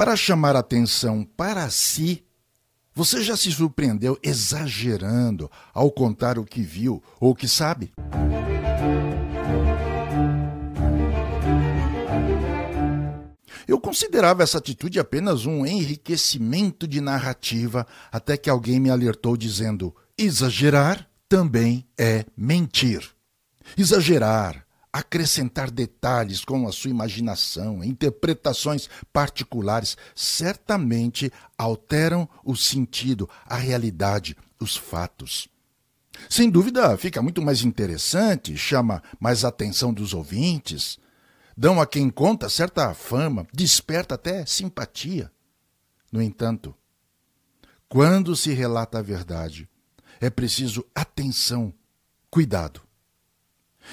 para chamar atenção para si, você já se surpreendeu exagerando ao contar o que viu ou o que sabe? Eu considerava essa atitude apenas um enriquecimento de narrativa, até que alguém me alertou dizendo: exagerar também é mentir. Exagerar, acrescentar detalhes com a sua imaginação, interpretações particulares, certamente alteram o sentido, a realidade, os fatos. Sem dúvida, fica muito mais interessante, chama mais atenção dos ouvintes, dão a quem conta certa fama, desperta até simpatia. No entanto, quando se relata a verdade, é preciso atenção, cuidado.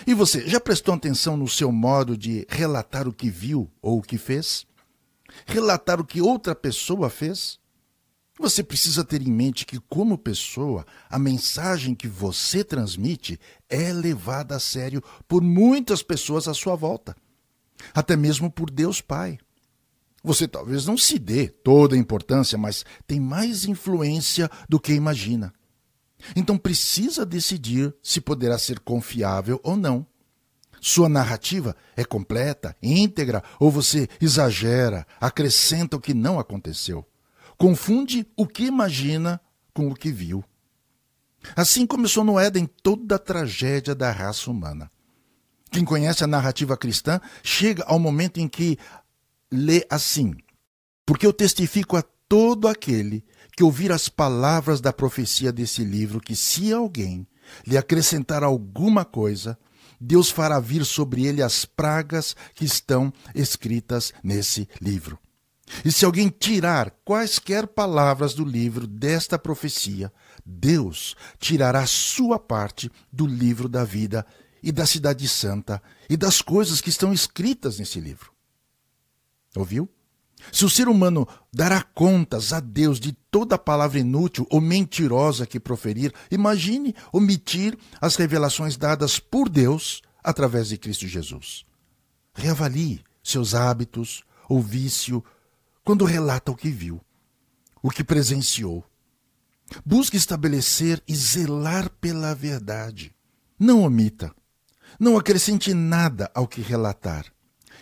E você, já prestou atenção no seu modo de relatar o que viu ou o que fez? Relatar o que outra pessoa fez? Você precisa ter em mente que, como pessoa, a mensagem que você transmite é levada a sério por muitas pessoas à sua volta, até mesmo por Deus Pai. Você talvez não se dê toda a importância, mas tem mais influência do que imagina. Então precisa decidir se poderá ser confiável ou não. Sua narrativa é completa, íntegra, ou você exagera, acrescenta o que não aconteceu. Confunde o que imagina com o que viu. Assim começou no Éden toda a tragédia da raça humana. Quem conhece a narrativa cristã chega ao momento em que lê assim: Porque eu testifico a todo aquele que ouvir as palavras da profecia desse livro, que se alguém lhe acrescentar alguma coisa, Deus fará vir sobre ele as pragas que estão escritas nesse livro. E se alguém tirar quaisquer palavras do livro desta profecia, Deus tirará sua parte do livro da vida e da cidade santa e das coisas que estão escritas nesse livro. Ouviu? Se o ser humano dará contas a Deus de toda palavra inútil ou mentirosa que proferir, imagine omitir as revelações dadas por Deus através de Cristo Jesus. Reavalie seus hábitos ou vício quando relata o que viu, o que presenciou. Busque estabelecer e zelar pela verdade. Não omita. Não acrescente nada ao que relatar.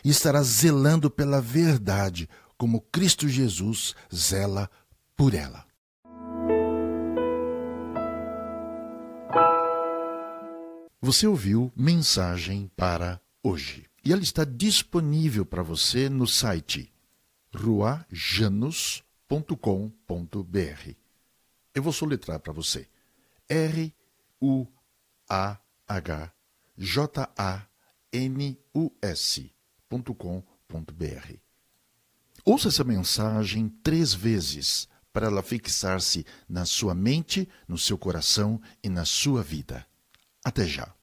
E estará zelando pela verdade, como Cristo Jesus zela por ela. Você ouviu Mensagem para hoje. E ela está disponível para você no site ruajanus.com.br. Eu vou soletrar para você. R U A H J A N U S.com.br. Ouça essa mensagem três vezes para ela fixar-se na sua mente, no seu coração e na sua vida. Até já.